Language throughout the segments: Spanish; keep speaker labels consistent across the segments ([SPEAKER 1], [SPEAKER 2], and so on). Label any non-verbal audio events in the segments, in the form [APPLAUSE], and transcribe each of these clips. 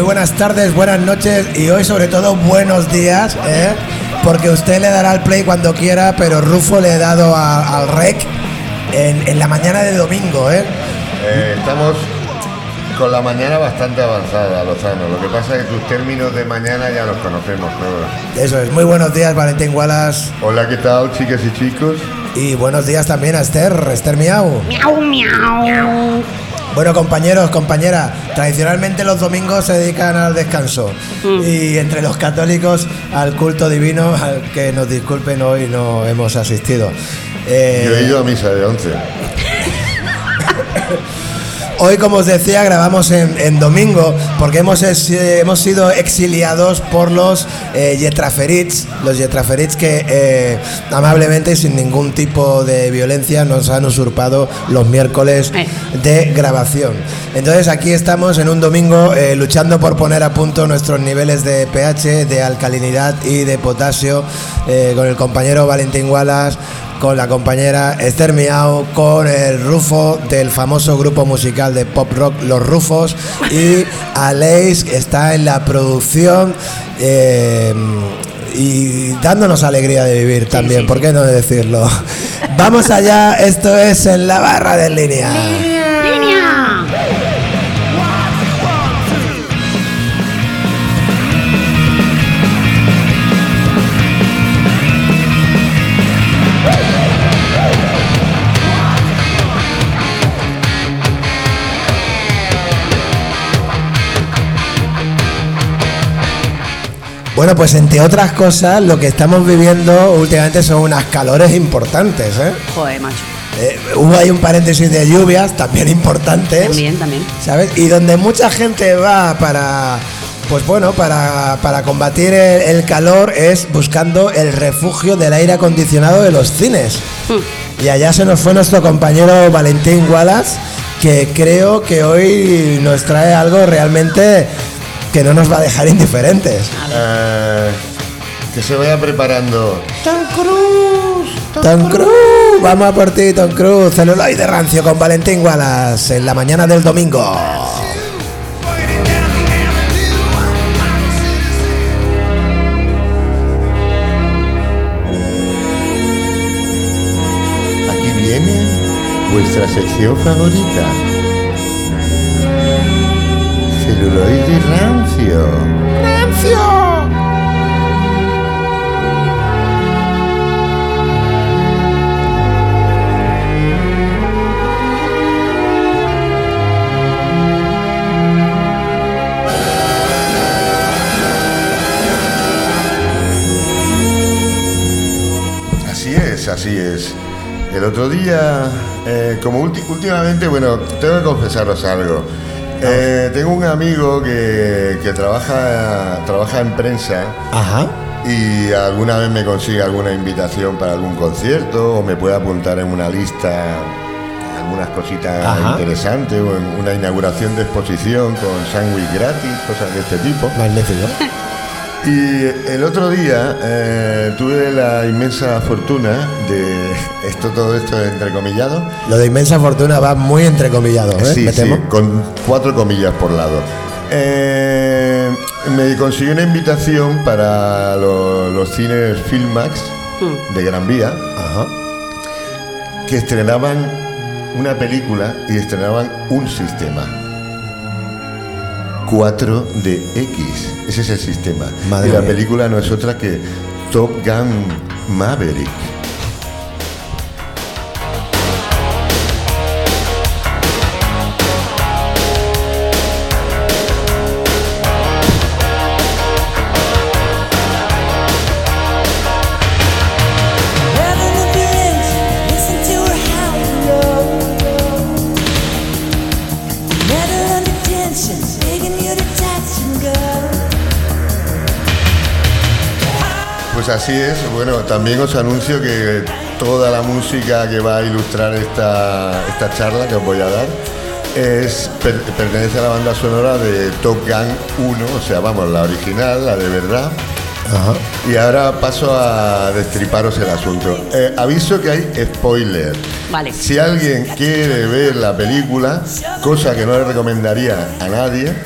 [SPEAKER 1] muy buenas tardes, buenas noches y hoy sobre todo buenos días, ¿eh? porque usted le dará al play cuando quiera, pero Rufo le ha dado a- al rec en, en la mañana de domingo. ¿eh?
[SPEAKER 2] Eh, estamos con la mañana bastante avanzada, Lozano. Lo que pasa es que tus términos de mañana ya los conocemos todos.
[SPEAKER 1] Eso es, muy buenos días Valentín Wallace
[SPEAKER 2] Hola, ¿qué tal, chicas y chicos?
[SPEAKER 1] y buenos días también a Esther, Esther Miau.
[SPEAKER 3] Miau, miau.
[SPEAKER 1] Bueno, compañeros, compañeras, tradicionalmente los domingos se dedican al descanso y entre los católicos al culto divino, al que nos disculpen hoy no hemos asistido. Eh,
[SPEAKER 2] Yo he ido a misa de 11. [LAUGHS]
[SPEAKER 1] Hoy, como os decía, grabamos en, en domingo porque hemos, es- hemos sido exiliados por los eh, Yetraferits, los Yetraferits que eh, amablemente y sin ningún tipo de violencia nos han usurpado los miércoles
[SPEAKER 3] Eh.
[SPEAKER 1] de grabación. Entonces aquí estamos en un domingo eh, luchando por poner a punto nuestros niveles de pH, de alcalinidad y de potasio con el compañero Valentín Wallace con la compañera Esther Miau, con el Rufo del famoso grupo musical de pop rock Los Rufos y Aleix que está en la producción eh, y dándonos alegría de vivir también,
[SPEAKER 3] sí,
[SPEAKER 1] ¿por qué no decirlo? Vamos allá, esto es en la barra de línea.
[SPEAKER 3] Línea.
[SPEAKER 1] Bueno, pues entre otras cosas, lo que estamos viviendo últimamente son unas calores importantes, ¿eh?
[SPEAKER 3] Joder, macho.
[SPEAKER 1] Eh, hubo ahí un paréntesis de lluvias también importantes.
[SPEAKER 3] También, también.
[SPEAKER 1] ¿Sabes? Y donde mucha gente va para, pues bueno, para, para combatir el, el calor es buscando el refugio del aire acondicionado de los cines.
[SPEAKER 3] Hmm.
[SPEAKER 1] Y allá se nos fue nuestro compañero Valentín Wallace, que creo que hoy nos trae algo realmente que no nos va a dejar indiferentes.
[SPEAKER 2] Eh, que se vaya preparando.
[SPEAKER 1] Tom Cruise, vamos a por ti, Tom Cruise, celuloide rancio con Valentín Wallace en la mañana del domingo.
[SPEAKER 2] Aquí viene vuestra sección favorita. Celuloide rancio. ¡Rancio! Así es, así es. El otro día, eh, como últimamente, bueno, tengo que confesaros algo. Eh, tengo un amigo que, que trabaja, trabaja en prensa
[SPEAKER 1] Ajá.
[SPEAKER 2] y alguna vez me consigue alguna invitación para algún concierto o me puede apuntar en una lista algunas cositas
[SPEAKER 1] Ajá.
[SPEAKER 2] interesantes o en una inauguración de exposición con sándwich gratis, cosas de este tipo.
[SPEAKER 1] Magnífico.
[SPEAKER 2] Y el otro día eh, tuve la inmensa fortuna de esto, todo esto entrecomillado.
[SPEAKER 1] Lo de inmensa fortuna va muy entrecomillado, ¿eh?
[SPEAKER 2] Sí. Con cuatro comillas por lado. Eh, me conseguí una invitación para lo- los cines Filmax de Gran Vía
[SPEAKER 1] Ajá.
[SPEAKER 2] que estrenaban una película y estrenaban un sistema. 4DX, ese es el sistema.
[SPEAKER 1] Madre
[SPEAKER 2] y la
[SPEAKER 1] mía.
[SPEAKER 2] película no es otra que Top Gun Maverick. Así es, bueno, también os anuncio que toda la música que va a ilustrar esta, esta charla que os voy a dar es, per- pertenece a la banda sonora de Top Gun 1, o sea, vamos, la original, la de verdad.
[SPEAKER 1] Ajá.
[SPEAKER 2] Y ahora paso a destriparos el asunto. Eh, aviso que hay spoiler.
[SPEAKER 3] Vale.
[SPEAKER 2] Si alguien quiere ver la película, cosa que no le recomendaría a nadie, [LAUGHS]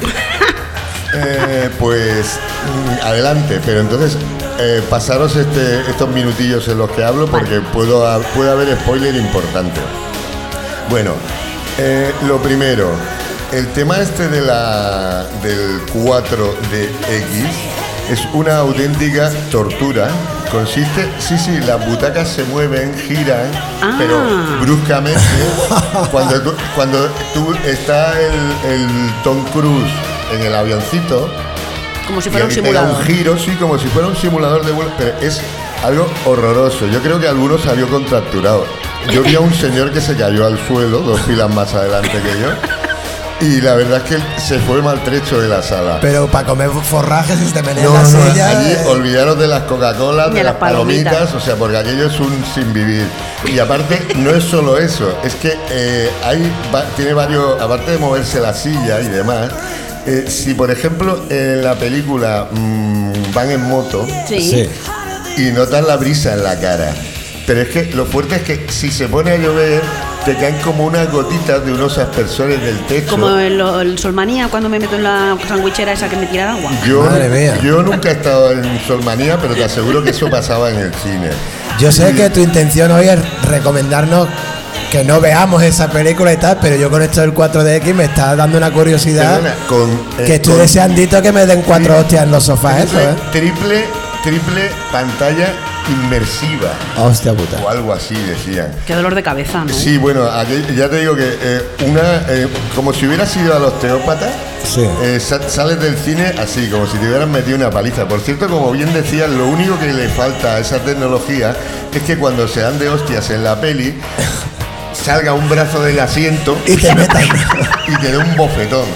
[SPEAKER 2] Eh, pues mm, adelante, pero entonces eh, pasaros este- estos minutillos en los que hablo porque puedo, puede haber spoiler importante. Bueno, eh, lo primero, el tema este de la, del 4 de X es una auténtica tortura. Consiste, sí, sí, las butacas se mueven, giran,
[SPEAKER 3] Ah.
[SPEAKER 2] pero bruscamente. [LAUGHS] cuando, tú, cuando tú está el, el Tom Cruise en el avioncito,
[SPEAKER 3] Como si
[SPEAKER 2] y
[SPEAKER 3] fuera un
[SPEAKER 2] pega
[SPEAKER 3] simulador.
[SPEAKER 2] un giro, sí, como si fuera un simulador de vuelo, pero es algo horroroso. Yo creo que alguno salió contracturado. Yo vi a un señor que se cayó al suelo, dos filas más adelante que yo, y la verdad es que él se fue maltrecho de la sala.
[SPEAKER 1] Pero para comer forrajes y se te menea
[SPEAKER 2] No,
[SPEAKER 1] la
[SPEAKER 2] no,
[SPEAKER 1] silla.
[SPEAKER 2] allí
[SPEAKER 1] eh,
[SPEAKER 2] olvidaros de las Coca-Colas, de,
[SPEAKER 3] De
[SPEAKER 2] las
[SPEAKER 3] las palomitas.
[SPEAKER 2] palomitas, o sea, porque aquello es un sin vivir. Y aparte, no es solo eso, es que eh, hay, va- tiene varios, aparte de moverse la silla y demás, eh, si por ejemplo en la película mm, van en moto
[SPEAKER 3] Sí.
[SPEAKER 2] y notan la brisa en la cara, pero es que lo fuerte es que si se pone a llover, te caen como unas gotitas de unos aspersores del techo.
[SPEAKER 3] Como el, el Solmanía cuando me meto en la sandwichera esa que me tira agua.
[SPEAKER 2] Yo,
[SPEAKER 1] Madre mía.
[SPEAKER 2] yo nunca he estado en Solmanía, pero te aseguro que eso pasaba en el cine.
[SPEAKER 1] Yo sé que tu intención hoy es recomendarnos que no veamos esa película y tal, pero yo con esto del 4DX me está dando una curiosidad
[SPEAKER 2] Perdona, con, eh,
[SPEAKER 1] que estoy
[SPEAKER 2] con
[SPEAKER 1] deseandito que me den cuatro
[SPEAKER 2] Sí.
[SPEAKER 1] hostias en los sofás, eso,
[SPEAKER 2] triple,
[SPEAKER 1] ¿eh?
[SPEAKER 2] triple, triple pantalla inmersiva
[SPEAKER 1] Hostia puta.
[SPEAKER 2] o algo así decían.
[SPEAKER 3] Qué dolor de cabeza, ¿no?
[SPEAKER 2] Sí, bueno, aquel- ya te digo que eh, una, eh, como si hubieras ido al osteópata,
[SPEAKER 1] Sí.
[SPEAKER 2] eh, sa- sales del cine así, como si te hubieran metido una paliza. Por cierto, como bien decías, lo único que le falta a esa tecnología es que cuando se dan de hostias en la peli, [LAUGHS] salga un brazo del asiento
[SPEAKER 1] Y te metan. [LAUGHS]
[SPEAKER 2] y te dé un bofetón.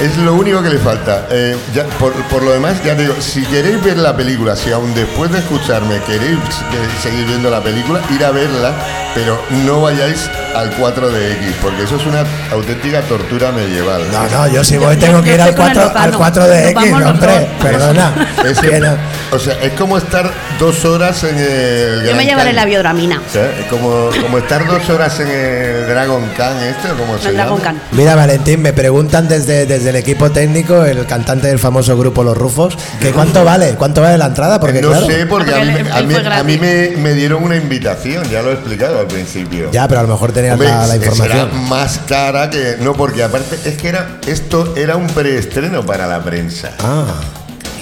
[SPEAKER 2] Es lo único que le falta. Eh, ya, por, por lo demás, ya te digo, si queréis ver la película, si aún después de escucharme queréis eh, seguir viendo la película, ir a verla, pero no vayáis al 4DX, porque eso es una auténtica tortura medieval.
[SPEAKER 1] No, no, yo si voy tengo que ir al
[SPEAKER 3] estoy con el
[SPEAKER 1] 4, al
[SPEAKER 3] Lozano.
[SPEAKER 1] 4 de
[SPEAKER 3] Nos
[SPEAKER 1] X,
[SPEAKER 3] vamos los
[SPEAKER 1] hombre,
[SPEAKER 3] dos.
[SPEAKER 1] perdona. [LAUGHS]
[SPEAKER 2] Es,
[SPEAKER 1] Que no-
[SPEAKER 2] o sea, es como estar dos horas en el
[SPEAKER 3] Yo me llevaré
[SPEAKER 2] Khan.
[SPEAKER 3] la biodramina.
[SPEAKER 2] O sea, es como, como estar dos horas en el Dragon Khan este, o como se
[SPEAKER 3] Dragon
[SPEAKER 2] llama.
[SPEAKER 3] Khan.
[SPEAKER 1] Mira, Valentín, me preguntan desde, desde el equipo técnico, el cantante del famoso grupo Los Rufos, que cuánto vale, cuánto vale la entrada, porque
[SPEAKER 2] no
[SPEAKER 1] claro,
[SPEAKER 2] sé, porque a mí,
[SPEAKER 3] él-
[SPEAKER 2] a
[SPEAKER 3] él
[SPEAKER 2] mí-
[SPEAKER 3] fue
[SPEAKER 2] a mí
[SPEAKER 3] gratis.
[SPEAKER 2] me, me dieron una invitación, ya lo he explicado al principio.
[SPEAKER 1] ya, pero a lo mejor tenías
[SPEAKER 2] Hombre,
[SPEAKER 1] la, la
[SPEAKER 2] será
[SPEAKER 1] información.
[SPEAKER 2] más cara que. No, porque aparte es que era esto era un preestreno para la prensa.
[SPEAKER 1] Ah,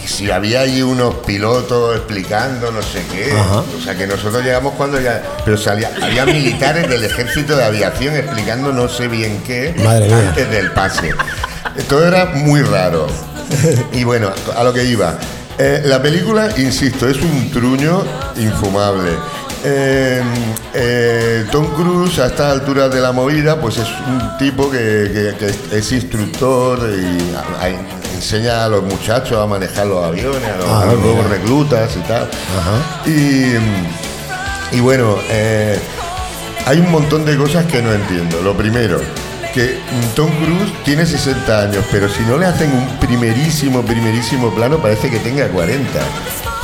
[SPEAKER 2] Y si había ahí unos pilotos explicando no sé qué.
[SPEAKER 1] Ajá.
[SPEAKER 2] O sea que nosotros llegamos cuando ya. Pero salía, había militares del ejército de aviación explicando no sé bien qué
[SPEAKER 1] Madre mía.
[SPEAKER 2] antes del pase. Todo era muy raro. Y bueno, a lo que iba. Eh, la película, insisto, es un truño infumable. Eh, eh, Tom Cruise a estas alturas de la movida pues es un tipo que, que- que es, instructor y a- a- enseña a los muchachos a manejar los aviones, a los,
[SPEAKER 1] Ah,
[SPEAKER 2] a los
[SPEAKER 1] mira.
[SPEAKER 2] nuevos reclutas y tal. Y, y bueno, eh, hay un montón de cosas que no entiendo. Lo primero, que Tom Cruise tiene 60 años, pero si no le hacen un primerísimo, primerísimo plano, parece que tenga 40.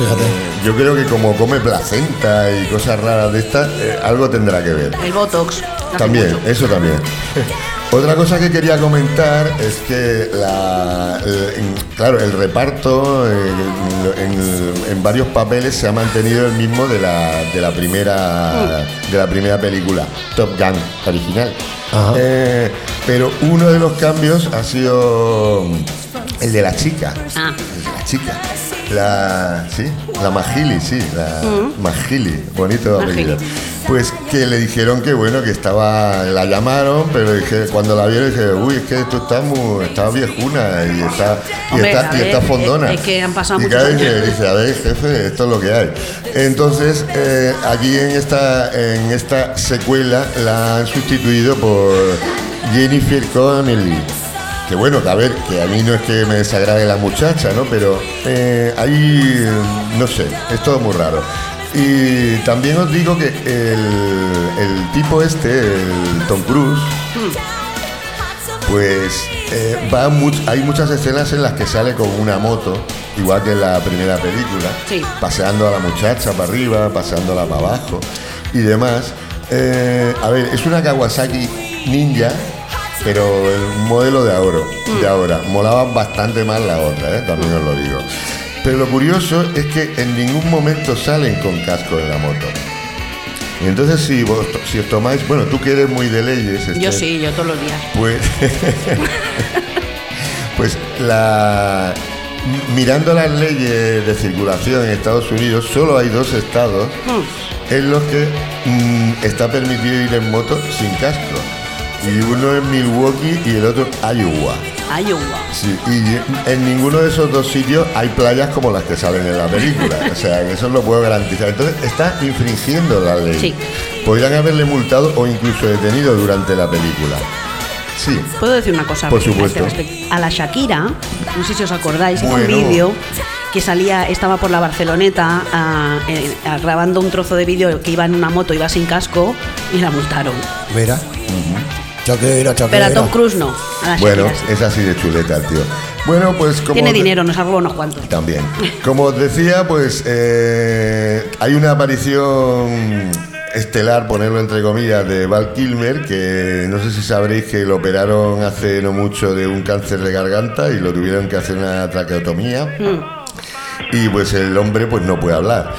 [SPEAKER 1] Fíjate.
[SPEAKER 2] Eh, yo creo que como come placenta y cosas raras de estas, eh, algo tendrá que ver.
[SPEAKER 3] El Botox.
[SPEAKER 2] También,
[SPEAKER 3] mucho.
[SPEAKER 2] eso también. [LAUGHS] Otra cosa que quería comentar es que, la, el- claro, el reparto eh, en, en varios papeles se ha mantenido el mismo de la, de la, primera, de la primera película, Top Gun original.
[SPEAKER 1] Ajá.
[SPEAKER 2] Eh, pero uno de los cambios ha sido el de la chica.
[SPEAKER 3] Ah.
[SPEAKER 2] El de la chica. La, sí, la Magili, sí, la Magili, bonito apellido. Pues que le dijeron que bueno, que estaba, la llamaron, pero dije, cuando la vieron dije, uy, es que tú estás muy, estás viejuna y está, y
[SPEAKER 3] Hombre,
[SPEAKER 2] está, y
[SPEAKER 3] ver,
[SPEAKER 2] está fondona.
[SPEAKER 3] es- es que han pasado
[SPEAKER 2] y
[SPEAKER 3] muchos años.
[SPEAKER 2] dice, dice, a ver, jefe, esto es lo que hay. Entonces, eh, aquí en esta, en esta secuela la han sustituido por Jennifer Connelly. Que bueno, a ver, que a mí no es que me desagrade la muchacha, ¿no? Pero eh, ahí, no sé, es todo muy raro. Y también os digo que el, el tipo este, el Tom Cruise, pues eh, va much- hay muchas escenas en las que sale con una moto, igual que en la primera película,
[SPEAKER 3] Sí.
[SPEAKER 2] paseando a la muchacha para arriba, paseándola para abajo y demás. Eh, a ver, es una Kawasaki Ninja pero el modelo de ahora, de ahora molaba bastante más la otra, ¿eh? también os lo digo. Pero lo curioso es que en ningún momento salen con casco en la moto. Y entonces si vos si os tomáis, bueno, tú que eres muy de leyes,
[SPEAKER 3] Yo
[SPEAKER 2] Esther,
[SPEAKER 3] sí, yo todos los días.
[SPEAKER 2] pues, [LAUGHS] pues la mirando las leyes de circulación en Estados Unidos, solo hay dos estados
[SPEAKER 3] Hmm.
[SPEAKER 2] en los que mm, está permitido ir en moto sin casco. Y uno es Milwaukee y el otro Iowa.
[SPEAKER 3] Iowa.
[SPEAKER 2] Sí, y en ninguno de esos dos sitios hay playas como las que salen en la película. O sea, que eso lo puedo garantizar. Entonces, está infringiendo la ley.
[SPEAKER 3] Sí.
[SPEAKER 2] Podrían haberle multado o incluso detenido durante la película. Sí.
[SPEAKER 3] ¿Puedo decir una cosa?
[SPEAKER 2] Por supuesto.
[SPEAKER 3] A la Shakira, no sé si os acordáis, un vídeo que salía, estaba por la Barceloneta eh, grabando un trozo de vídeo que iba en una moto, iba sin casco y la multaron.
[SPEAKER 1] Mira. Shakira, Shakira.
[SPEAKER 3] Pero a Tom Cruise no, a
[SPEAKER 2] Bueno, es así de chuleta el tío. Bueno, pues como...
[SPEAKER 3] Tiene dinero, nos robado unos cuantos.
[SPEAKER 2] También. [LAUGHS] Como os decía, pues eh, hay una aparición estelar, ponerlo entre comillas, de Val Kilmer, que no sé si sabréis que lo operaron hace no mucho de un cáncer de garganta y lo tuvieron que hacer una traqueotomía. Y pues el hombre pues no puede hablar.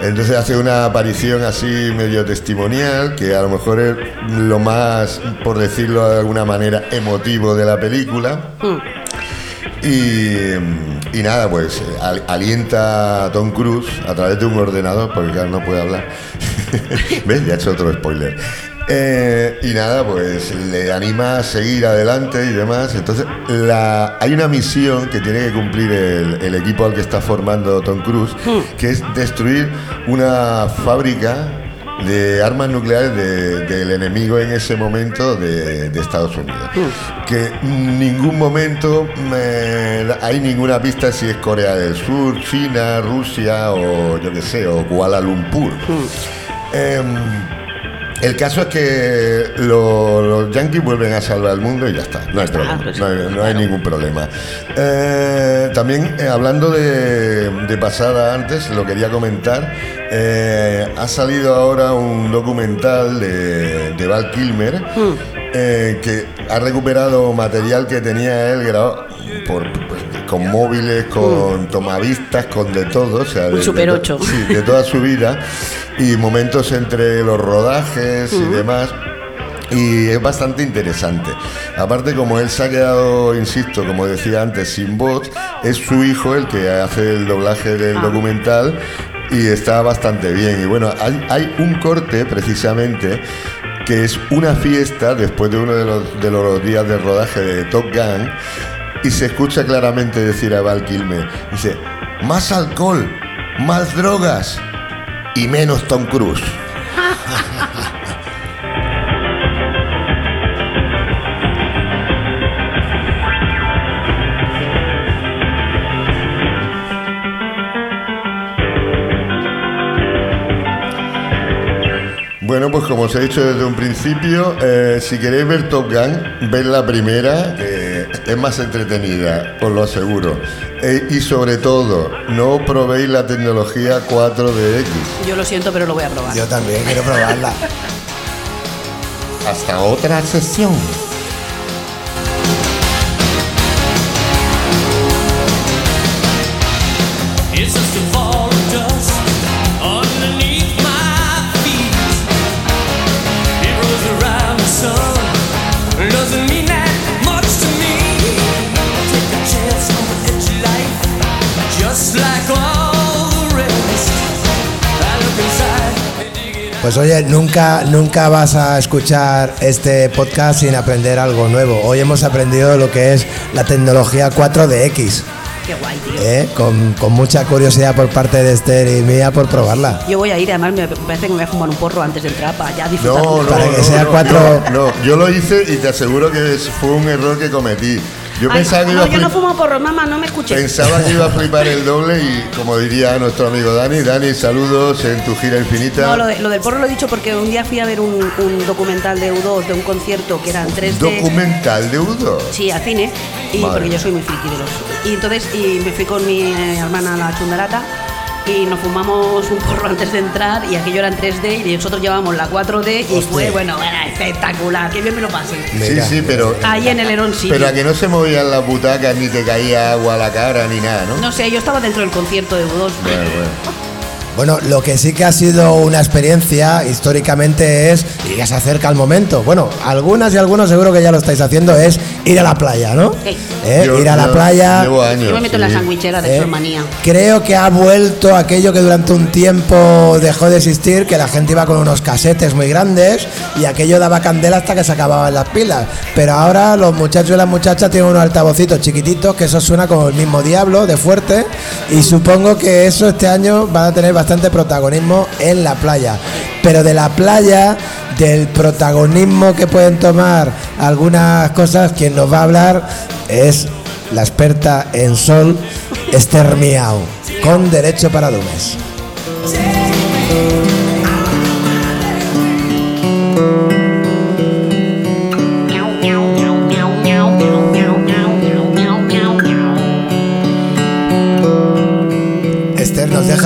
[SPEAKER 2] Entonces hace una aparición así medio testimonial, que a lo mejor es lo más, por decirlo de alguna manera, emotivo de la película. Y, y nada, pues al- alienta a Tom Cruise a través de un ordenador, porque claro, no puede hablar. [LAUGHS] ¿Ves? Ya he hecho otro spoiler. Eh, y nada, pues le anima a seguir adelante y demás. Entonces, la, hay una misión que tiene que cumplir el, el equipo al que está formando Tom Cruise, que es destruir una fábrica de armas nucleares de- del enemigo en ese momento de, de Estados Unidos. Que en ningún momento me da- hay ninguna pista si es Corea del Sur, China, Rusia o yo qué sé, o Kuala Lumpur. Em, el caso es que lo- los yankees vuelven a salvar el mundo y ya está. No hay problema.
[SPEAKER 3] pues,
[SPEAKER 2] no hay, no hay ningún problema. Eh, también, eh, hablando de, de pasada antes, lo quería comentar. eh, ha salido ahora un documental de, de Val Kilmer eh, que ha recuperado material que tenía él grabado por, con móviles, con tomavistas, con de todo. O sea,
[SPEAKER 3] Un
[SPEAKER 2] de-
[SPEAKER 3] Super
[SPEAKER 2] de to-
[SPEAKER 3] 8.
[SPEAKER 2] sí, de toda su vida y momentos entre los rodajes y demás. Y es bastante interesante. Aparte, como él se ha quedado, insisto, como decía antes, sin voz, es su hijo el que hace el doblaje del documental y está bastante bien. Y bueno, hay, hay un corte precisamente que es una fiesta después de uno de los, de los días de rodaje de Top Gun y se escucha claramente decir a Val Kilmer, dice, más alcohol, más drogas y menos Tom Cruise. Bueno, pues como os he dicho desde un principio, eh, si queréis ver Top Gun, ved la primera, es más entretenida, os lo aseguro. Eh, y sobre todo, no probéis la tecnología 4DX.
[SPEAKER 3] Yo lo siento, pero lo voy a probar.
[SPEAKER 1] Yo también quiero probarla.
[SPEAKER 2] Hasta otra sesión.
[SPEAKER 1] Pues oye, nunca, nunca vas a escuchar este podcast sin aprender algo nuevo. Hoy hemos aprendido lo que es la tecnología 4DX,
[SPEAKER 3] Qué guay, tío.
[SPEAKER 1] ¿eh? con, con mucha curiosidad por parte de Esther y mía por probarla.
[SPEAKER 3] Yo voy a ir, además me parece que me voy a fumar un porro antes de entrar para ya disfrutar.
[SPEAKER 2] No, no,
[SPEAKER 1] Para que
[SPEAKER 2] no,
[SPEAKER 1] sea
[SPEAKER 2] no,
[SPEAKER 1] cuatro-
[SPEAKER 2] yo- no, yo lo hice y te aseguro que fue un error que cometí. Yo
[SPEAKER 3] Ay,
[SPEAKER 2] pensaba que iba
[SPEAKER 3] no,
[SPEAKER 2] a
[SPEAKER 3] yo no fumo porro, mamá, no me escuches.
[SPEAKER 2] Pensaba que iba a flipar el doble y como diría nuestro amigo Dani, Dani, saludos en tu gira infinita.
[SPEAKER 3] No, lo, de- lo del porro lo he dicho porque un día fui a ver un, un documental de U2 de un concierto que eran 3D.
[SPEAKER 2] Documental de Udo.
[SPEAKER 3] Sí, al cine. Y
[SPEAKER 2] Madre.
[SPEAKER 3] porque yo soy muy friki de los. Y entonces y me fui con mi hermana a la chundarata y nos fumamos un porro antes de entrar y aquello era en 3D y nosotros llevábamos la 4D y
[SPEAKER 1] Hostia.
[SPEAKER 3] fue, bueno, era espectacular, qué bien me lo pasé.
[SPEAKER 2] Sí, sí, pero.
[SPEAKER 3] Ahí en el Herón sí.
[SPEAKER 2] Pero a que no se movían las butacas ni te caía agua a la cara ni nada, ¿no?
[SPEAKER 3] No sé, yo estaba dentro del concierto de U2.
[SPEAKER 2] Bueno, bueno.
[SPEAKER 1] Bueno, lo que sí que ha sido una experiencia históricamente es, y ya se acerca el momento, bueno, algunas y algunos seguro que ya lo estáis haciendo, es ir a la playa, ¿no?
[SPEAKER 3] Sí.
[SPEAKER 1] ¿Eh?
[SPEAKER 2] Yo-
[SPEAKER 1] ir a la
[SPEAKER 2] yo
[SPEAKER 1] playa.
[SPEAKER 2] Llevo años.
[SPEAKER 3] Yo me meto en la sandwichera de
[SPEAKER 1] ¿eh?
[SPEAKER 3] Sormanía.
[SPEAKER 1] Creo que ha vuelto aquello que durante un tiempo dejó de existir, que la gente iba con unos casetes muy grandes y aquello daba candela hasta que se acababan las pilas. Pero ahora los muchachos y las muchachas tienen unos altavocitos chiquititos que eso suena como el mismo diablo de fuerte y supongo que eso este año va a tener bastante protagonismo en la playa. Pero de la playa, del protagonismo que pueden tomar algunas cosas, quien nos va a hablar es la experta en sol, Esther Miau, con derecho para Dumes.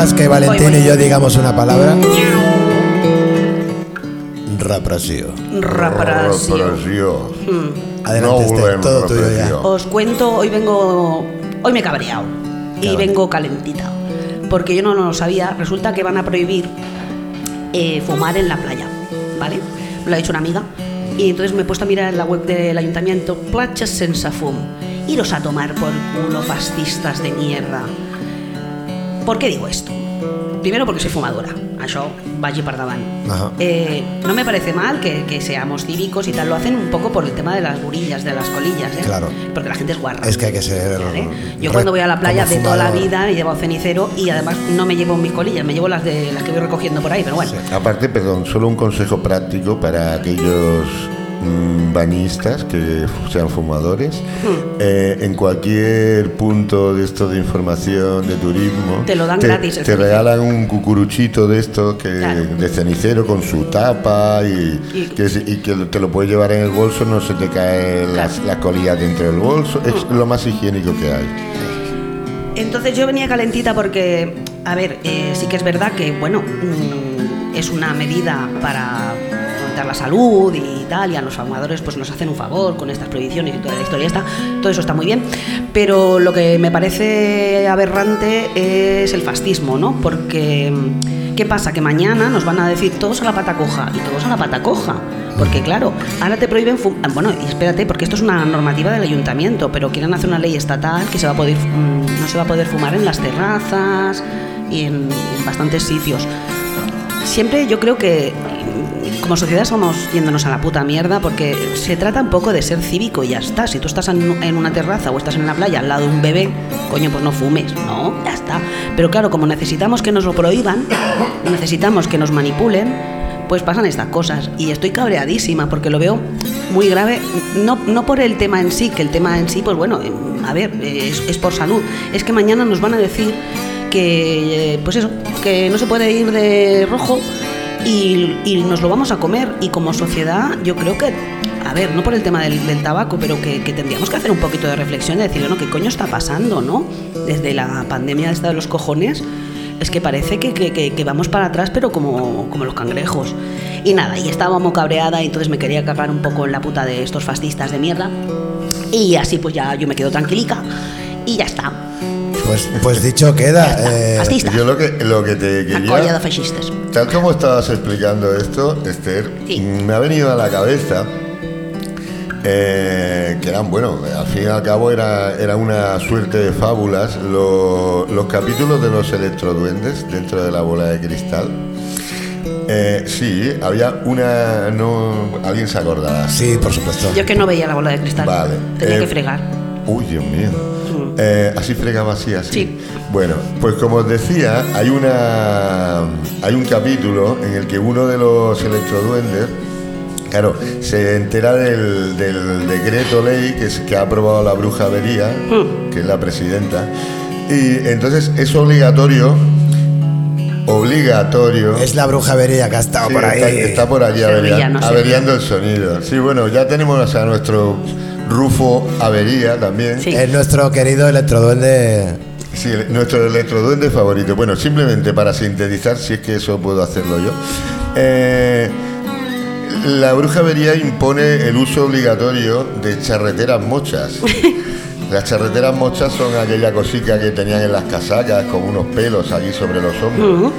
[SPEAKER 1] Dejas que Valentín
[SPEAKER 3] Voy, voy.
[SPEAKER 1] y yo digamos una palabra? Raprasío.
[SPEAKER 3] Raparasio.
[SPEAKER 2] Raparasio.
[SPEAKER 1] Adelante,
[SPEAKER 2] No,
[SPEAKER 1] todo tuyo ya.
[SPEAKER 3] Os cuento, hoy vengo. Hoy me he cabreado. Y vengo calentita. Porque yo no lo sabía. Resulta que van a prohibir eh, fumar en la playa. ¿Vale? Me lo ha dicho una amiga. Y entonces me he puesto a mirar en la web del ayuntamiento Platges sense fum. Iros a tomar por culo, fascistas de mierda. ¿Por qué digo esto? Primero porque soy fumadora, això vagi per davant. Eh, no me parece mal que, que seamos cívicos y tal, lo hacen un poco por el tema de las burillas, de las colillas, ¿eh?
[SPEAKER 1] Claro.
[SPEAKER 3] Porque la gente es guarra.
[SPEAKER 1] Es que hay que ser.
[SPEAKER 3] ¿vale? Yo cuando voy a la playa de toda la vida llevo cenicero y además no me llevo mis colillas, me llevo las de las que voy recogiendo por ahí, pero bueno.
[SPEAKER 2] Aparte, perdón, solo un consejo práctico para aquellos bañistas que sean fumadores.
[SPEAKER 3] Hmm.
[SPEAKER 2] Eh, en cualquier punto de esto de información, de turismo,
[SPEAKER 3] Te lo dan gratis
[SPEAKER 2] Te regalan un cucuruchito de esto que,
[SPEAKER 3] Claro.
[SPEAKER 2] de cenicero con su tapa y,
[SPEAKER 3] Y-
[SPEAKER 2] que, es- y que te lo puedes llevar en el bolso, no se te caen las, las colillas dentro del bolso. Es
[SPEAKER 3] Hmm.
[SPEAKER 2] lo más higiénico que hay.
[SPEAKER 3] Entonces yo venía calentita porque, a ver, eh, sí que es verdad que, bueno, mm, es una medida para fomentar la salud y tal, y a los fumadores pues nos hacen un favor con estas prohibiciones y toda la historia esta, todo eso está muy bien, pero lo que me parece aberrante es el fascismo, ¿no? Porque, mm, ¿qué pasa? Que mañana nos van a decir todos a la pata coja, y todos a la pata coja, porque claro, ahora te prohíben fumar, bueno, y espérate, porque esto es una normativa del ayuntamiento, pero quieren hacer una ley estatal que se va a poder, mm, no se va a poder fumar en las terrazas y en, en bastantes sitios. Siempre yo creo que como sociedad estamos yéndonos a la puta mierda porque se trata un poco de ser cívico y ya está. Si tú estás en, una terraza o estás en la playa al lado de un bebé, coño, pues no fumes, no, ya está. Pero claro, como necesitamos que nos lo prohíban, necesitamos que nos manipulen, pues pasan estas cosas. Y estoy cabreadísima porque lo veo muy grave, no, no por el tema en sí, que el tema en sí, pues bueno, eh, a ver, es por salud. Es que mañana nos van a decir que, eh, pues eso, que no se puede ir de rojo y, y nos lo vamos a comer. Y como sociedad, yo creo que, a ver, no por el tema del, del tabaco, pero que, que tendríamos que hacer un poquito de reflexión de decir, bueno, ¿qué coño está pasando, no? Desde la pandemia esta de los cojones, es que parece que, que- que- vamos para atrás, pero como, como los cangrejos. Y nada, y estaba muy cabreada y entonces me quería cagar un poco en la puta de estos fascistas de mierda. Y así pues ya yo me quedo tranquilica y ya está.
[SPEAKER 1] Pues, pues dicho queda. Eh.
[SPEAKER 2] Yo lo que, lo que te
[SPEAKER 3] de
[SPEAKER 2] quería...
[SPEAKER 3] fascistas.
[SPEAKER 2] Tal como estabas explicando esto, Esther,
[SPEAKER 3] Sí.
[SPEAKER 2] me ha venido a la cabeza eh, que eran, bueno, al fin y al cabo era, era una suerte de fábulas lo- los capítulos de los electroduendes dentro de la bola de cristal. Eh, sí, había una... No, alguien se acordará.
[SPEAKER 1] Sí, por supuesto.
[SPEAKER 3] Yo que no veía la bola de cristal.
[SPEAKER 2] Vale.
[SPEAKER 3] Tenía
[SPEAKER 2] Eh,
[SPEAKER 3] que fregar.
[SPEAKER 2] Uy, Dios mío. Eh, así fregaba así, así.
[SPEAKER 3] Sí.
[SPEAKER 2] Bueno, pues como os decía, hay una hay un capítulo en el que uno de los electroduendes, claro, se entera del, del decreto ley que, es- que ha aprobado la bruja Avería, que es la presidenta, y entonces es obligatorio, obligatorio.
[SPEAKER 1] Es la bruja vería que ha estado
[SPEAKER 2] Sí,
[SPEAKER 1] por ahí.
[SPEAKER 2] Está, está por allí averiando el sonido. Sí, bueno, ya tenemos a nuestro Rufo Avería también.
[SPEAKER 3] Sí.
[SPEAKER 1] Es nuestro querido electroduende
[SPEAKER 2] Sí, nuestro electroduende favorito. Bueno, simplemente para sintetizar, si es que eso puedo hacerlo yo. Eh, la bruja vería impone el uso obligatorio de charreteras mochas. [LAUGHS] Las charreteras mochas son aquella cosica que tenían en las casacas con unos pelos allí sobre los hombros.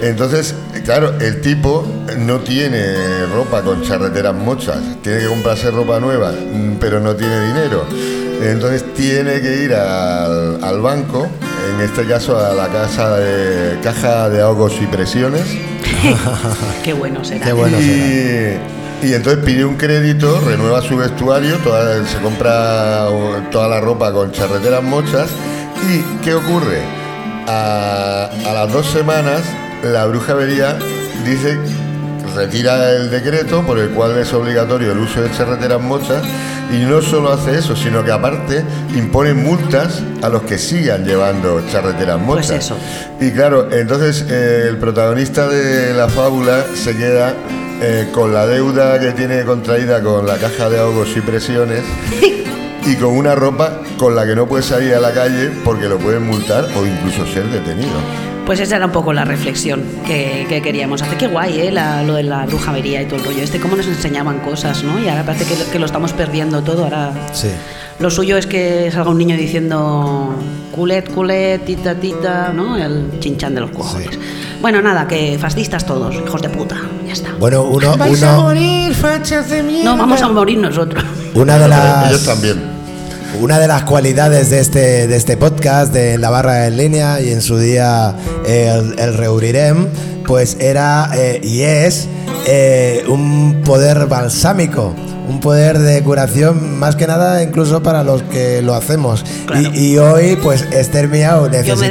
[SPEAKER 2] Entonces, claro, el tipo no tiene ropa con charreteras mochas, tiene que comprarse ropa nueva, mm, pero no tiene dinero. Entonces tiene que ir al, al banco, en este caso a la casa de caja de ahogos y presiones, [LAUGHS]
[SPEAKER 3] Qué bueno será.
[SPEAKER 1] Qué bueno será.
[SPEAKER 2] y, y entonces pide un crédito, renueva su vestuario, toda- se compra toda la ropa con charreteras mochas. ¿Y qué ocurre? A, a las dos semanas, la bruja vería dice retira el decreto por el cual es obligatorio el uso de charreteras mochas y no solo hace eso, sino que aparte impone multas a los que sigan llevando charreteras mochas.
[SPEAKER 3] Pues eso.
[SPEAKER 2] Y claro, entonces eh, el protagonista de la fábula se queda eh, con la deuda que tiene contraída con la caja de ahogos y presiones y con una ropa con la que no puede salir a la calle porque lo pueden multar o incluso ser detenido.
[SPEAKER 3] Pues esa era un poco la reflexión que, que queríamos hacer. Qué guay, ¿eh? La- lo de la brujería y todo el rollo. Este, cómo nos enseñaban cosas, ¿no? Y ahora parece que, lo- que lo estamos perdiendo todo. Ahora
[SPEAKER 1] Sí.
[SPEAKER 3] lo suyo es que salga un niño diciendo culet, culet, tita, tita, ¿no? El chinchán de los cojones. Bueno, nada, que fascistas todos, hijos de puta. Ya está.
[SPEAKER 1] Bueno, uno, uno,
[SPEAKER 3] No, vamos a morir nosotros.
[SPEAKER 1] una de las
[SPEAKER 2] Ellos también.
[SPEAKER 1] Una de las cualidades de este, de este podcast, de la barra en línea y en su día el, el Reurirem, pues era eh, y es eh, un poder balsámico, un poder de curación más que nada incluso para los que lo hacemos.
[SPEAKER 3] Claro.
[SPEAKER 1] Y, y hoy pues Esther Miau necesitaba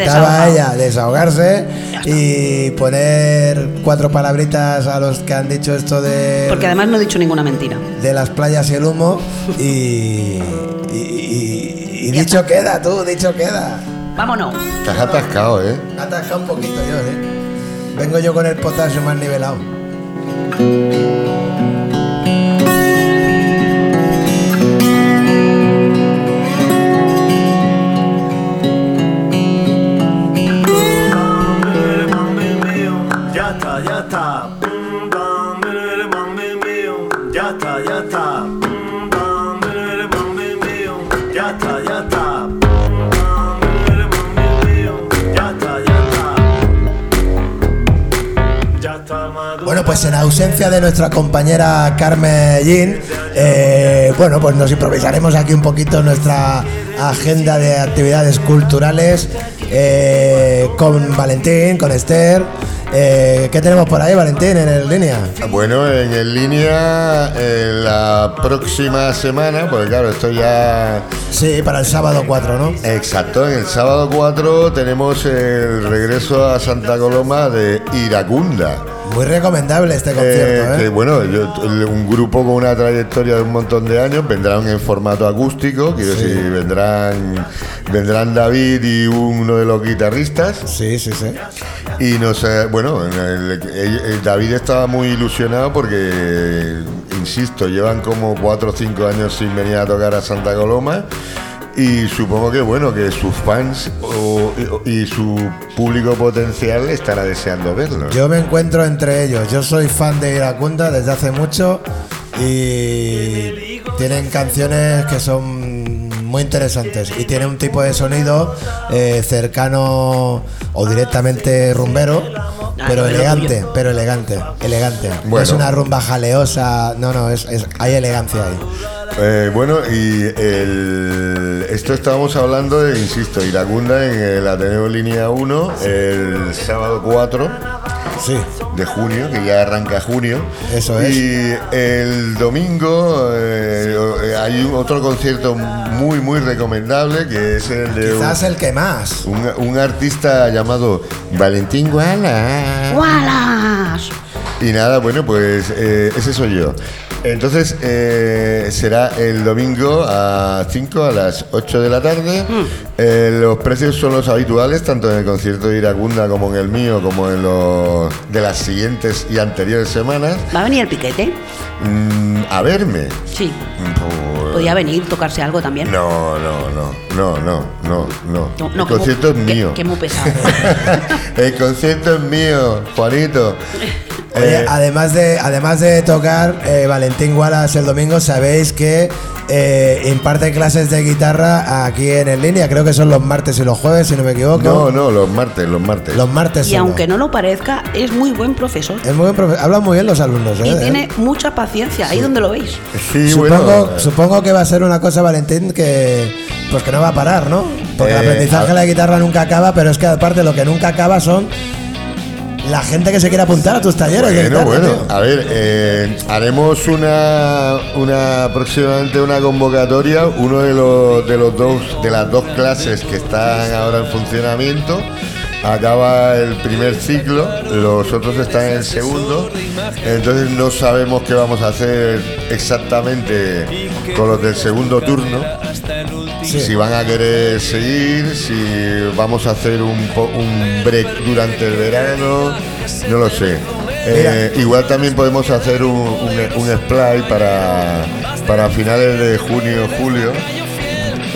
[SPEAKER 3] desahogado.
[SPEAKER 1] ella desahogarse y poner cuatro palabritas a los que han dicho esto de
[SPEAKER 3] Porque además no he dicho ninguna mentira.
[SPEAKER 1] de las playas y el humo [LAUGHS] y, y, y- dicho queda, tú, dicho queda.
[SPEAKER 3] Vámonos.
[SPEAKER 2] Te has atascado, ¿eh?
[SPEAKER 1] Me atascado un poquito yo, ¿eh? Vengo yo con el potasio más nivelado. En de nuestra compañera Carmen Jean, eh, bueno, pues nos improvisaremos aquí un poquito nuestra agenda de actividades culturales eh, con Valentín, con Esther. Eh, ¿Qué tenemos por ahí, Valentín, en el línea?
[SPEAKER 2] Bueno, en, en línea eh, la próxima semana, porque claro, esto ya
[SPEAKER 1] Sí, para el sábado 4, ¿no?
[SPEAKER 2] Exacto, en el sábado 4 tenemos el regreso a Santa Coloma de Iracunda.
[SPEAKER 1] Muy recomendable este
[SPEAKER 2] Eh,
[SPEAKER 1] concierto,
[SPEAKER 2] que
[SPEAKER 1] ¿eh?
[SPEAKER 2] bueno, yo- un grupo con una trayectoria de un montón de años vendrán en formato acústico, quiero decir, vendrán, vendrán David y uno de los guitarristas.
[SPEAKER 1] Sí, sí, sí.
[SPEAKER 2] Y nos, eh, bueno, el- el- el- David estaba muy ilusionado porque, insisto, llevan como cuatro o cinco años sin venir a tocar a Santa Coloma. Y supongo que, bueno, que sus fans o- y, y su público potencial estará deseando verlo.
[SPEAKER 1] Yo me encuentro entre ellos. Yo soy fan de Iracunda desde hace mucho y tienen canciones que son muy interesantes y tiene un tipo de sonido eh, cercano o directamente rumbero, pero
[SPEAKER 3] pero
[SPEAKER 1] elegante, pero elegante, elegante. No
[SPEAKER 2] Bueno.
[SPEAKER 1] es una rumba jaleosa, no, no, es, es- hay elegancia ahí.
[SPEAKER 2] Eh, bueno, y el- esto estábamos hablando de, insisto, Iracunda en el Ateneo Línea 1, el sábado 4
[SPEAKER 1] Sí,
[SPEAKER 2] de junio, que ya arranca junio.
[SPEAKER 1] Eso es.
[SPEAKER 2] Y el domingo eh, hay un- otro concierto muy, muy recomendable, que es el de un,
[SPEAKER 1] quizás el que más.
[SPEAKER 2] un- un artista llamado Valentín Guala.
[SPEAKER 3] ¡Wallace!
[SPEAKER 2] Y nada, bueno, pues eh, ese soy yo. Entonces eh, será el domingo a 5 a las 8 de la tarde. Eh, los precios son los habituales, tanto en el concierto de Iracunda como en el mío, como en los de las siguientes y anteriores semanas.
[SPEAKER 3] ¿Va a venir el piquete?
[SPEAKER 2] Mm, a verme.
[SPEAKER 3] Sí.
[SPEAKER 2] Pues,
[SPEAKER 3] podía venir, tocarse algo también.
[SPEAKER 2] No, no, no, no, no, no, no.
[SPEAKER 3] No, no,
[SPEAKER 2] El concierto es
[SPEAKER 3] que-
[SPEAKER 2] mío.
[SPEAKER 3] que muy pesado. [LAUGHS]
[SPEAKER 2] El concierto es mío, Juanito. [LAUGHS]
[SPEAKER 1] Oye,
[SPEAKER 2] Eh,
[SPEAKER 1] además de además de tocar eh, Valentín Wallace el domingo, sabéis que eh, imparte clases de guitarra aquí en, en línea. Creo que son los martes y los jueves, si no me equivoco.
[SPEAKER 2] no, no, los martes, los martes.
[SPEAKER 1] Los martes.
[SPEAKER 3] y
[SPEAKER 1] solo.
[SPEAKER 3] aunque no lo parezca, es muy buen profesor.
[SPEAKER 1] Es muy buen profe- Hablan muy bien los alumnos, ¿eh?
[SPEAKER 3] Y tiene mucha paciencia, ahí donde lo veis.
[SPEAKER 2] Sí,
[SPEAKER 1] supongo,
[SPEAKER 2] bueno.
[SPEAKER 1] supongo que va a ser una cosa, Valentín, que pues que no va a parar, ¿no? Porque el
[SPEAKER 2] Eh,
[SPEAKER 1] aprendizaje de la guitarra nunca acaba, pero es que aparte lo que nunca acaba son la gente que se quiere apuntar a tus talleres.
[SPEAKER 2] Bueno, bueno,
[SPEAKER 1] tío.
[SPEAKER 2] a ver, eh, haremos una, una próximamente una convocatoria, uno de los de los dos de las dos clases que están ahora en funcionamiento acaba el primer ciclo, los otros están en el segundo, entonces no sabemos qué vamos a hacer exactamente con los del segundo turno. Si van a querer seguir, si vamos a hacer un, un break durante el verano, no lo sé. Eh, igual también podemos hacer un, un, un splay para, para finales de junio, julio,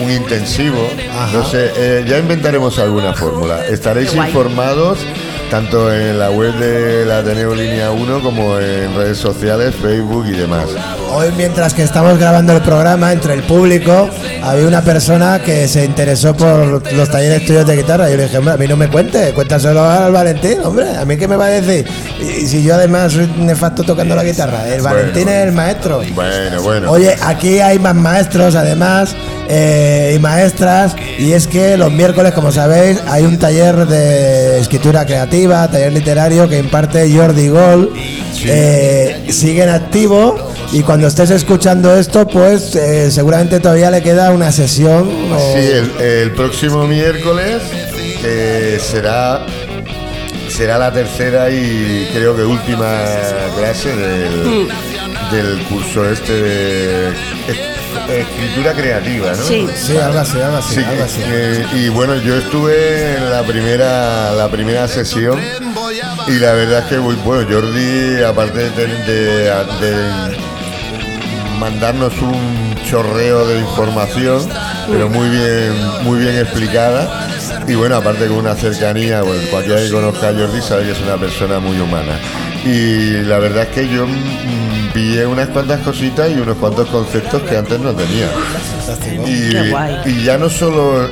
[SPEAKER 2] un intensivo. No sé, eh, ya inventaremos alguna fórmula. Estaréis informados tanto en la web de la Ateneo Línea 1 como en redes sociales, Facebook y demás.
[SPEAKER 1] Hoy, mientras que estamos grabando el programa, entre el público, había una persona que se interesó por los talleres tuyos de guitarra. Yo le dije, hombre, a mí no me cuente, cuéntaselo al Valentín, hombre, a mí qué me va a decir. Y, y si yo además soy nefasto tocando la guitarra, el Valentín
[SPEAKER 2] Bueno.
[SPEAKER 1] es el maestro.
[SPEAKER 2] Bueno, bueno.
[SPEAKER 1] Oye, aquí hay más maestros además eh, y maestras y es que los miércoles, como sabéis, hay un taller de escritura creativa, taller literario que imparte Jordi Gol. Eh, sigue en activo y cuando estés escuchando esto, pues eh, seguramente todavía le queda una sesión. o-
[SPEAKER 2] Sí, el, el próximo miércoles será será la tercera y creo que última clase del, del curso este de escritura creativa, ¿no?
[SPEAKER 3] Sí.
[SPEAKER 1] Sí, algo así, algo así,
[SPEAKER 2] Sí,
[SPEAKER 1] algo así.
[SPEAKER 2] eh, y bueno, yo estuve en la primera, la primera sesión y la verdad es que muy bueno. Jordi, aparte de, tener- de- de mandarnos un chorreo de información, pero muy bien, muy bien explicada. Y bueno, aparte con una cercanía, bueno, cualquiera que conozca a Jordi sabe que es una persona muy humana. Y la verdad es que yo mm, pillé unas cuantas cositas y unos cuantos conceptos que antes no tenía. Y, ya no solo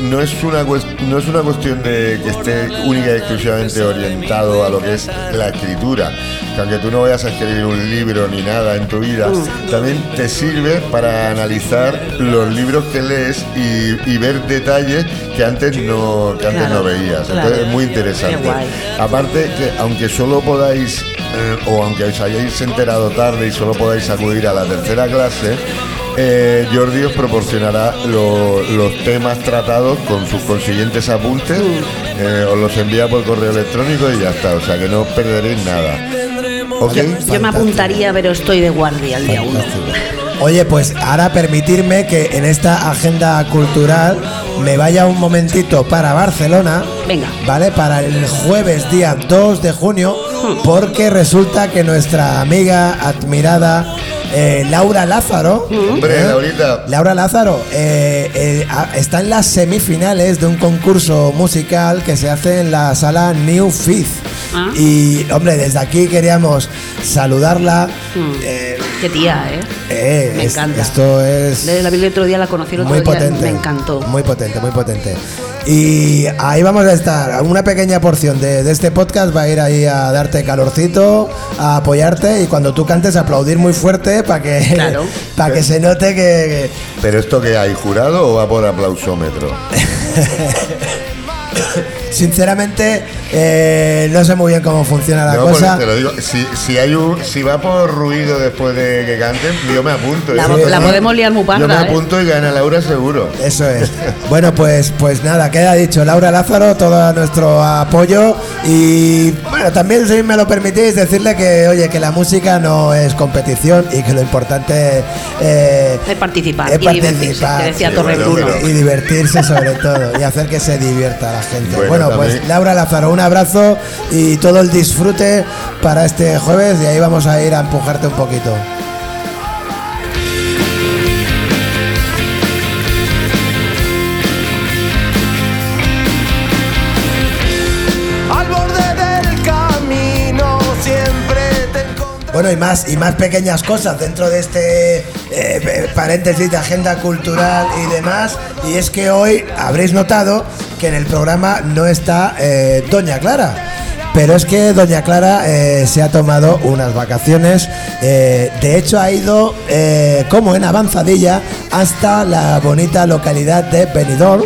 [SPEAKER 2] no es una no es una cuestión de que esté única y exclusivamente orientado a lo que es la escritura que aunque tú no vayas a escribir un libro ni nada en tu vida
[SPEAKER 3] Mm.
[SPEAKER 2] también te sirve para analizar los libros que lees y, y ver detalles que antes no que antes
[SPEAKER 3] Claro,
[SPEAKER 2] no veías
[SPEAKER 3] claro.
[SPEAKER 2] entonces es muy interesante aparte que aunque solo podáis eh, o aunque os hayáis enterado tarde y solo podáis acudir a la tercera clase eh, Jordi os proporcionará lo- los temas tratados con sus consiguientes apuntes, eh, os los envía por correo electrónico y ya está, o sea que no perderéis nada. ¿Ok?
[SPEAKER 3] Yo me apuntaría, pero estoy de guardia el día uno.
[SPEAKER 1] Oye, pues ahora permitirme que en esta agenda cultural me vaya un momentito para Barcelona.
[SPEAKER 3] Venga.
[SPEAKER 1] ¿Vale? Para el jueves día 2 de junio, porque resulta que nuestra amiga admirada eh, Laura Lázaro.
[SPEAKER 2] Hombre,
[SPEAKER 1] ¿eh?
[SPEAKER 2] Laurita.
[SPEAKER 1] Laura Lázaro eh, eh, a- está en las semifinales de un concurso musical que se hace en la sala New Fifth.
[SPEAKER 3] Ah.
[SPEAKER 1] Y, hombre, desde aquí queríamos saludarla. eh,
[SPEAKER 3] Qué tía, ¿eh?
[SPEAKER 1] eh,
[SPEAKER 3] Me
[SPEAKER 1] es-
[SPEAKER 3] encanta.
[SPEAKER 1] Esto es
[SPEAKER 3] La vi el otro día, la conocí el otro
[SPEAKER 1] muy
[SPEAKER 3] día,
[SPEAKER 1] potente.
[SPEAKER 3] me encantó.
[SPEAKER 1] Muy potente, muy potente. Y ahí vamos a estar. Una pequeña porción de, de este podcast va a ir ahí a darte calorcito, a apoyarte y cuando tú cantes aplaudir muy fuerte para que,
[SPEAKER 3] Claro. [LAUGHS]
[SPEAKER 1] para que se note que,
[SPEAKER 2] ¿Pero esto que hay, jurado o va por aplausómetro?
[SPEAKER 1] que- [LAUGHS] sinceramente eh, no sé muy bien cómo funciona la
[SPEAKER 2] No,
[SPEAKER 1] cosa.
[SPEAKER 2] te lo digo, si, si, hay un, si va por ruido después de que canten, yo me apunto.
[SPEAKER 3] La,
[SPEAKER 2] ¿eh?
[SPEAKER 3] la podemos liar muy
[SPEAKER 2] Yo me
[SPEAKER 3] parda, ¿eh?
[SPEAKER 2] apunto y gana Laura seguro.
[SPEAKER 1] Eso es. Bueno, pues, pues nada, queda dicho. Laura Lázaro, todo nuestro apoyo. Y bueno, también si me lo permitís, decirle que, oye, que la música no es competición y que lo importante eh,
[SPEAKER 3] Es participar
[SPEAKER 1] es
[SPEAKER 3] y divertirse,
[SPEAKER 1] participar,
[SPEAKER 3] que decía
[SPEAKER 2] sí,
[SPEAKER 3] Torre
[SPEAKER 2] bueno,
[SPEAKER 3] Bruno.
[SPEAKER 2] pero-
[SPEAKER 1] y divertirse sobre todo y hacer que se divierta la gente.
[SPEAKER 2] Bueno,
[SPEAKER 1] Bueno, pues Laura Lázaro, un abrazo y todo el disfrute para este jueves y ahí vamos a ir a empujarte un poquito. Bueno, y más, y más pequeñas cosas dentro de este eh, eh, paréntesis de agenda cultural y demás. Y es que hoy habréis notado que en el programa no está eh, Doña Clara. Pero es que Doña Clara eh, se ha tomado unas vacaciones. eh, de hecho, ha ido eh, como en avanzadilla hasta la bonita localidad de Benidorm,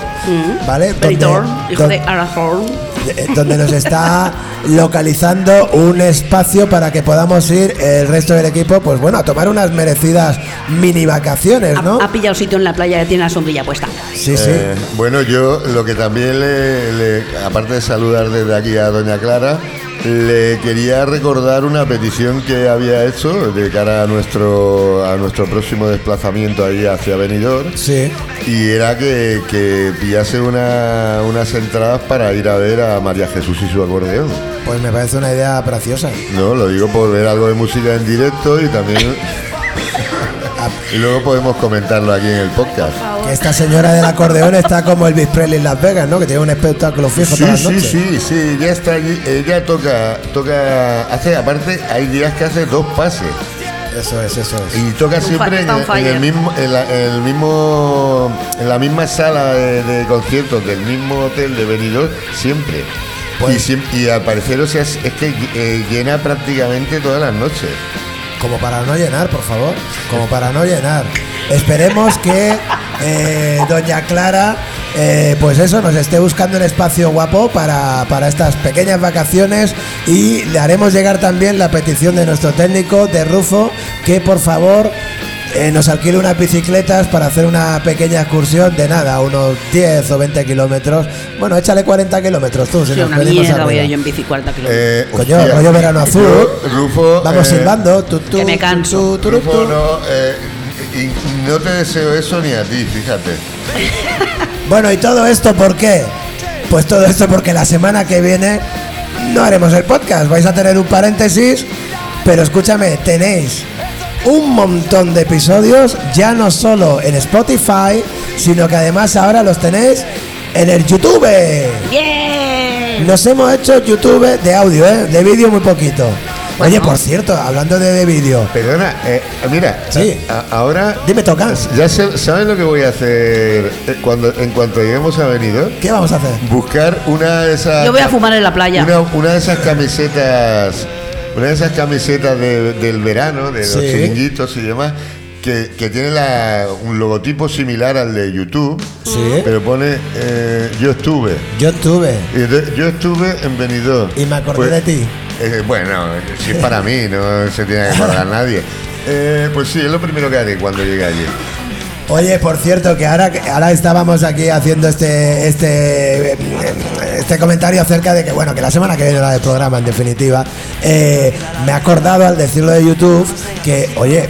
[SPEAKER 1] ¿vale? Donde-
[SPEAKER 3] Benidorm, hijo de Aragorn.
[SPEAKER 1] Eh, donde nos está localizando un espacio para que podamos ir el resto del equipo, pues bueno, a tomar unas merecidas mini vacaciones, ¿no?
[SPEAKER 3] Ha, ha pillado sitio en la playa tiene la sombrilla puesta.
[SPEAKER 1] Sí, sí.
[SPEAKER 2] Eh, bueno, yo lo que también le, le- aparte de saludar desde aquí a Doña Clara, le quería recordar una petición que había hecho de cara a nuestro a nuestro próximo desplazamiento ahí hacia Benidorm
[SPEAKER 1] Sí.
[SPEAKER 2] y era que, que pillase una- unas entradas para ir a ver a María Jesús y su acordeón.
[SPEAKER 1] Pues me parece una idea preciosa.
[SPEAKER 2] No, lo digo por ver algo de música en directo y también y luego podemos comentarlo aquí en el podcast.
[SPEAKER 1] Que esta señora del acordeón está como Elvis Presley en Las Vegas, ¿no? Que tiene un espectáculo fijo
[SPEAKER 2] Sí,
[SPEAKER 1] todas las
[SPEAKER 2] sí,
[SPEAKER 1] noches.
[SPEAKER 2] sí, sí, ya está allí, ella toca, toca, hace, aparte hay días que hace dos pases
[SPEAKER 1] Eso es, eso es.
[SPEAKER 2] y toca siempre en, en el mismo, en, la, en el mismo, en la misma sala de, de conciertos del mismo hotel de Benidorm siempre.
[SPEAKER 1] Pues-
[SPEAKER 2] y, y al parecer, o sea, es, es que eh, llena prácticamente todas las noches.
[SPEAKER 1] Como para no llenar, por favor. Como para no llenar. Esperemos que eh, Doña Clara, eh, pues eso, nos esté buscando un espacio guapo para, para estas pequeñas vacaciones y le haremos llegar también la petición de nuestro técnico, de Rufo, que por favor eh, nos alquile unas bicicletas para hacer una pequeña excursión de nada, unos 10 o 20 kilómetros. Bueno, échale 40 kilómetros tú, si
[SPEAKER 3] Sí,
[SPEAKER 1] nos
[SPEAKER 3] una mierda voy yo en bici 40 kilómetros.
[SPEAKER 2] Eh,
[SPEAKER 1] Coño,
[SPEAKER 2] hostia,
[SPEAKER 1] rollo verano azul.
[SPEAKER 2] Rufo,
[SPEAKER 1] Vamos
[SPEAKER 2] eh,
[SPEAKER 1] silbando. tu, tu,
[SPEAKER 3] que me canso.
[SPEAKER 1] tu,
[SPEAKER 2] Rufo, no, eh, y no te deseo eso ni a ti, fíjate.
[SPEAKER 1] Bueno, ¿y todo esto por qué? Pues todo esto porque la semana que viene no haremos el podcast. Vais a tener un paréntesis, pero escúchame, tenéis un montón de episodios, ya no solo en Spotify, sino que además ahora los tenéis en el YouTube.
[SPEAKER 3] ¡Bien!
[SPEAKER 1] Nos hemos hecho YouTube de audio, ¿eh? de vídeo muy poquito. Oye, por cierto, hablando de, de vídeo,
[SPEAKER 2] Perdona, eh, mira,
[SPEAKER 1] Sí.
[SPEAKER 2] a- ahora
[SPEAKER 1] dime tocan.
[SPEAKER 2] ya sé- ¿sabes lo que voy a hacer cuando en cuanto lleguemos a Benidorm?
[SPEAKER 1] ¿Qué vamos a hacer?
[SPEAKER 2] Buscar una de esas
[SPEAKER 3] Yo voy a fumar en la playa.
[SPEAKER 2] una, una de esas camisetas una de esas camisetas de- del verano de los
[SPEAKER 1] Sí.
[SPEAKER 2] chiringuitos y demás que, que tiene la- un logotipo similar al de YouTube
[SPEAKER 1] Sí.
[SPEAKER 2] pero pone eh, yo estuve
[SPEAKER 1] Yo tuve.
[SPEAKER 2] Y entonces, yo estuve en Benidorm
[SPEAKER 1] Y me acordé
[SPEAKER 2] Pues,
[SPEAKER 1] de ti.
[SPEAKER 2] eh, bueno, si es para mí, no se tiene que acordar [LAUGHS] nadie. Eh, pues sí, es lo primero que haré cuando llegue allí.
[SPEAKER 1] Oye, por cierto, que ahora, que ahora estábamos aquí haciendo este, este, este comentario acerca de que, bueno, que la semana que viene la del programa, en definitiva, eh, me he acordado al decirlo de YouTube que, oye,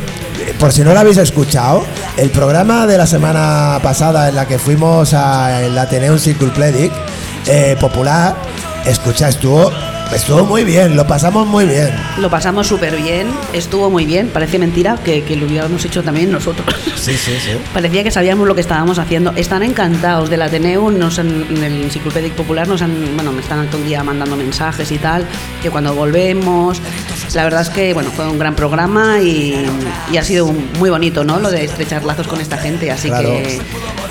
[SPEAKER 1] por si no lo habéis escuchado, el programa de la semana pasada en la que fuimos al Ateneum Cyclopledic eh, popular, escucha, estuvo, estuvo muy bien, lo pasamos muy bien.
[SPEAKER 3] Lo pasamos súper bien, estuvo muy bien. Parece mentira que, que lo hubiéramos hecho también nosotros. [LAUGHS]
[SPEAKER 1] Sí, sí, sí.
[SPEAKER 3] Parecía que sabíamos lo que estábamos haciendo. Están encantados del Ateneo, nos han- en el Enciclopedic Popular nos han, bueno, me están todo el día mandando mensajes y tal, que cuando volvemos, la verdad es que, bueno, fue un gran programa y, y ha sido muy bonito, ¿no? Lo de estrechar lazos con esta gente, así
[SPEAKER 1] Claro.
[SPEAKER 3] que,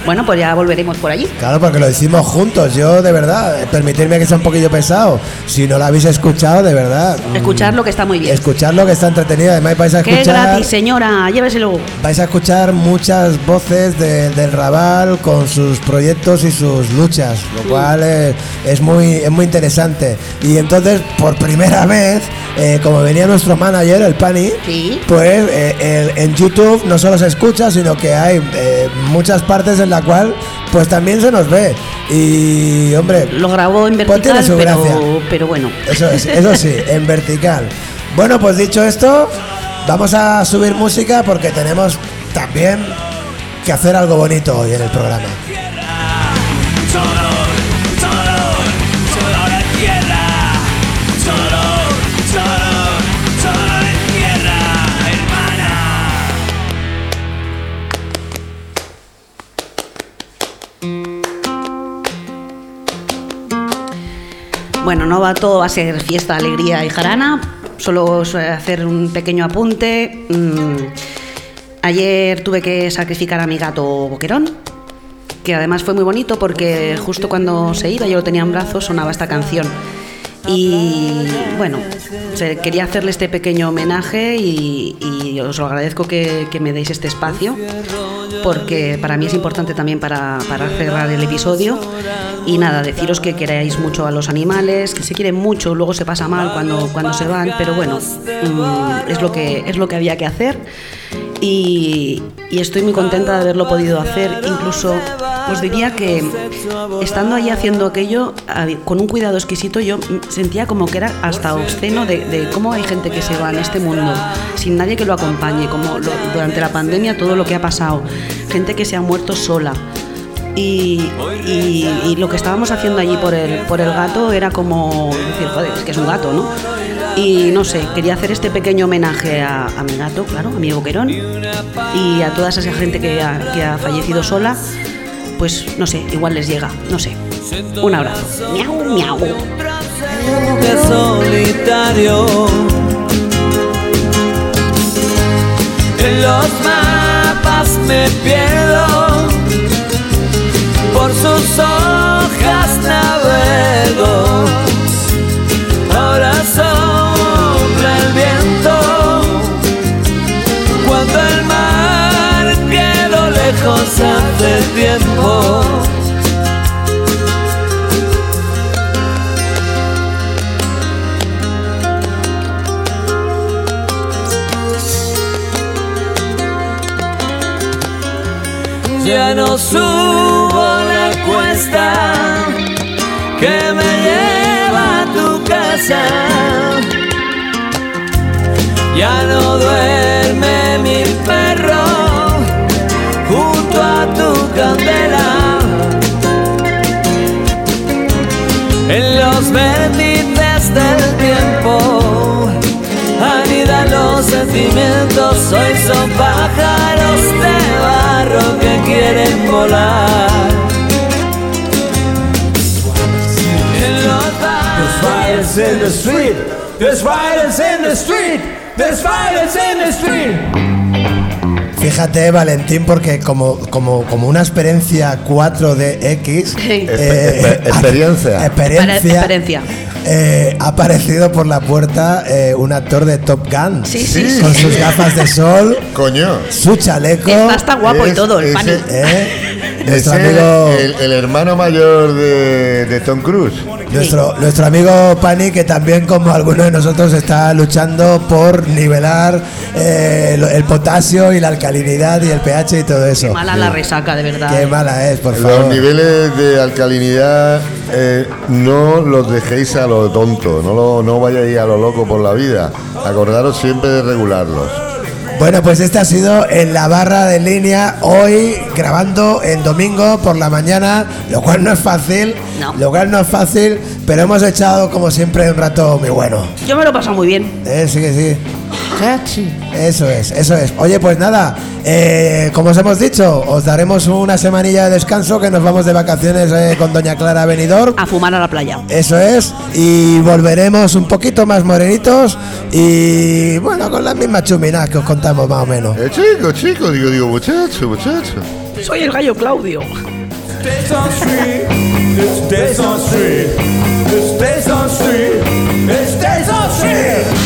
[SPEAKER 3] bueno, pues ya volveremos por allí.
[SPEAKER 1] Claro, porque lo hicimos juntos. Yo, de verdad, permitirme que sea un poquillo pesado. Si no lo habéis escuchado, de verdad.
[SPEAKER 3] Escuchar lo que está muy bien.
[SPEAKER 1] Escucharlo que está entretenido. Además, vais a
[SPEAKER 3] Que es
[SPEAKER 1] escuchar.
[SPEAKER 3] gratis, señora, lléveselo.
[SPEAKER 1] Vais a escuchar muchas voces de- del Raval con sus proyectos y sus luchas, lo cual es, es muy, es muy interesante. Y entonces, por primera vez, eh, como venía nuestro manager, el Pani,
[SPEAKER 3] Sí.
[SPEAKER 1] pues eh, el- en YouTube no solo se escucha, sino que hay eh, muchas partes en la cual pues también se nos ve. Y, hombre,
[SPEAKER 3] Lo grabó en
[SPEAKER 1] Pues tiene
[SPEAKER 3] vertical,
[SPEAKER 1] gracia.
[SPEAKER 3] pero, pero bueno.
[SPEAKER 1] eso, es- eso sí, [LAUGHS] en vertical. Bueno, pues dicho esto, vamos a subir música porque tenemos también que hacer algo bonito hoy en el programa.
[SPEAKER 3] Bueno, no va todo a ser fiesta, alegría y jarana, solo eh, hacer un pequeño apunte. Mm, ayer tuve que sacrificar a mi gato Boquerón, que además fue muy bonito porque justo cuando se iba, yo lo tenía en brazos, sonaba esta canción. Y bueno, quería hacerle este pequeño homenaje y, y os lo agradezco que, me deis este espacio porque para mí es importante también para, para cerrar el episodio. Y nada, deciros que queráis mucho a los animales, que se quieren mucho, luego se pasa mal cuando, cuando se van, pero bueno, mm, es, lo que, es lo que había que hacer. Y, estoy muy contenta de haberlo podido hacer. Incluso os diría que estando ahí haciendo aquello, con un cuidado exquisito, yo sentía como que era hasta obsceno de, cómo hay gente que se va en este mundo sin nadie que lo acompañe, como lo- durante la pandemia todo lo que ha pasado, gente que se ha muerto sola. Y- y lo que estábamos haciendo allí por el, por el gato era como decir, joder, es que es un gato, ¿no? Y no sé, quería hacer este pequeño homenaje a, mi gato, claro, a mi boquerón, y a toda esa gente que ha, fallecido sola, pues no sé, igual les llega, no sé. Un abrazo. Miau, miau.
[SPEAKER 4] solitario. En los mapas me pierdo, por sus hojas navego. Lejos hace tiempo. Ya no subo la cuesta que me lleva a tu casa. Ya no duerme Vértices del tiempo anidan los sentimientos. Hoy son pájaros de barro que quieren volar.
[SPEAKER 5] There's violence in the street. There's violence in the street. There's violence in the street.
[SPEAKER 1] Fíjate, Valentín, porque como, como, como una experiencia 4 de X,
[SPEAKER 3] Sí.
[SPEAKER 2] Espe- espe- experiencia.
[SPEAKER 1] experiencia,
[SPEAKER 3] Experiencia.
[SPEAKER 1] eh, ha aparecido por la puerta eh, un actor de Top Gun
[SPEAKER 3] Sí, sí,
[SPEAKER 2] Sí.
[SPEAKER 1] con sus gafas de sol,
[SPEAKER 2] Coño.
[SPEAKER 1] su chaleco,
[SPEAKER 3] Está, guapo y todo, el
[SPEAKER 2] ese-
[SPEAKER 3] pani.
[SPEAKER 1] eh,
[SPEAKER 2] Es
[SPEAKER 1] nuestro
[SPEAKER 2] el,
[SPEAKER 1] amigo,
[SPEAKER 2] el- el hermano mayor de, de Tom Cruise.
[SPEAKER 1] Nuestro, nuestro amigo Pani, que también como algunos de nosotros está luchando por nivelar eh, el potasio y la alcalinidad y el pH y todo eso.
[SPEAKER 3] Mala la resaca, de verdad.
[SPEAKER 1] Qué mala es, por
[SPEAKER 2] Los
[SPEAKER 1] favor.
[SPEAKER 2] niveles de alcalinidad eh, no los dejéis a lo tonto, no, lo, no vayáis a lo loco por la vida. Acordaros siempre de regularlos.
[SPEAKER 1] Bueno, pues este ha sido en la barra de línea hoy grabando en domingo por la mañana, lo cual no es fácil,
[SPEAKER 3] No.
[SPEAKER 1] lo cual no es fácil, pero hemos echado como siempre un rato muy bueno.
[SPEAKER 3] Yo me lo he pasado muy bien.
[SPEAKER 1] Eh, sí que sí. Eso es, eso es. Oye, pues nada, eh, como os hemos dicho, os daremos una semanilla de descanso que nos vamos de vacaciones eh, con Doña Clara Benidorm.
[SPEAKER 3] A fumar a la playa.
[SPEAKER 1] Eso es, y volveremos un poquito más morenitos y bueno, con las mismas chuminas que os contamos más o menos.
[SPEAKER 2] Eh, chico, chico, digo, digo, muchacho, muchacho.
[SPEAKER 3] Soy el gallo Claudio.
[SPEAKER 5] On street. It stays on street. It stays on street. It stays on street.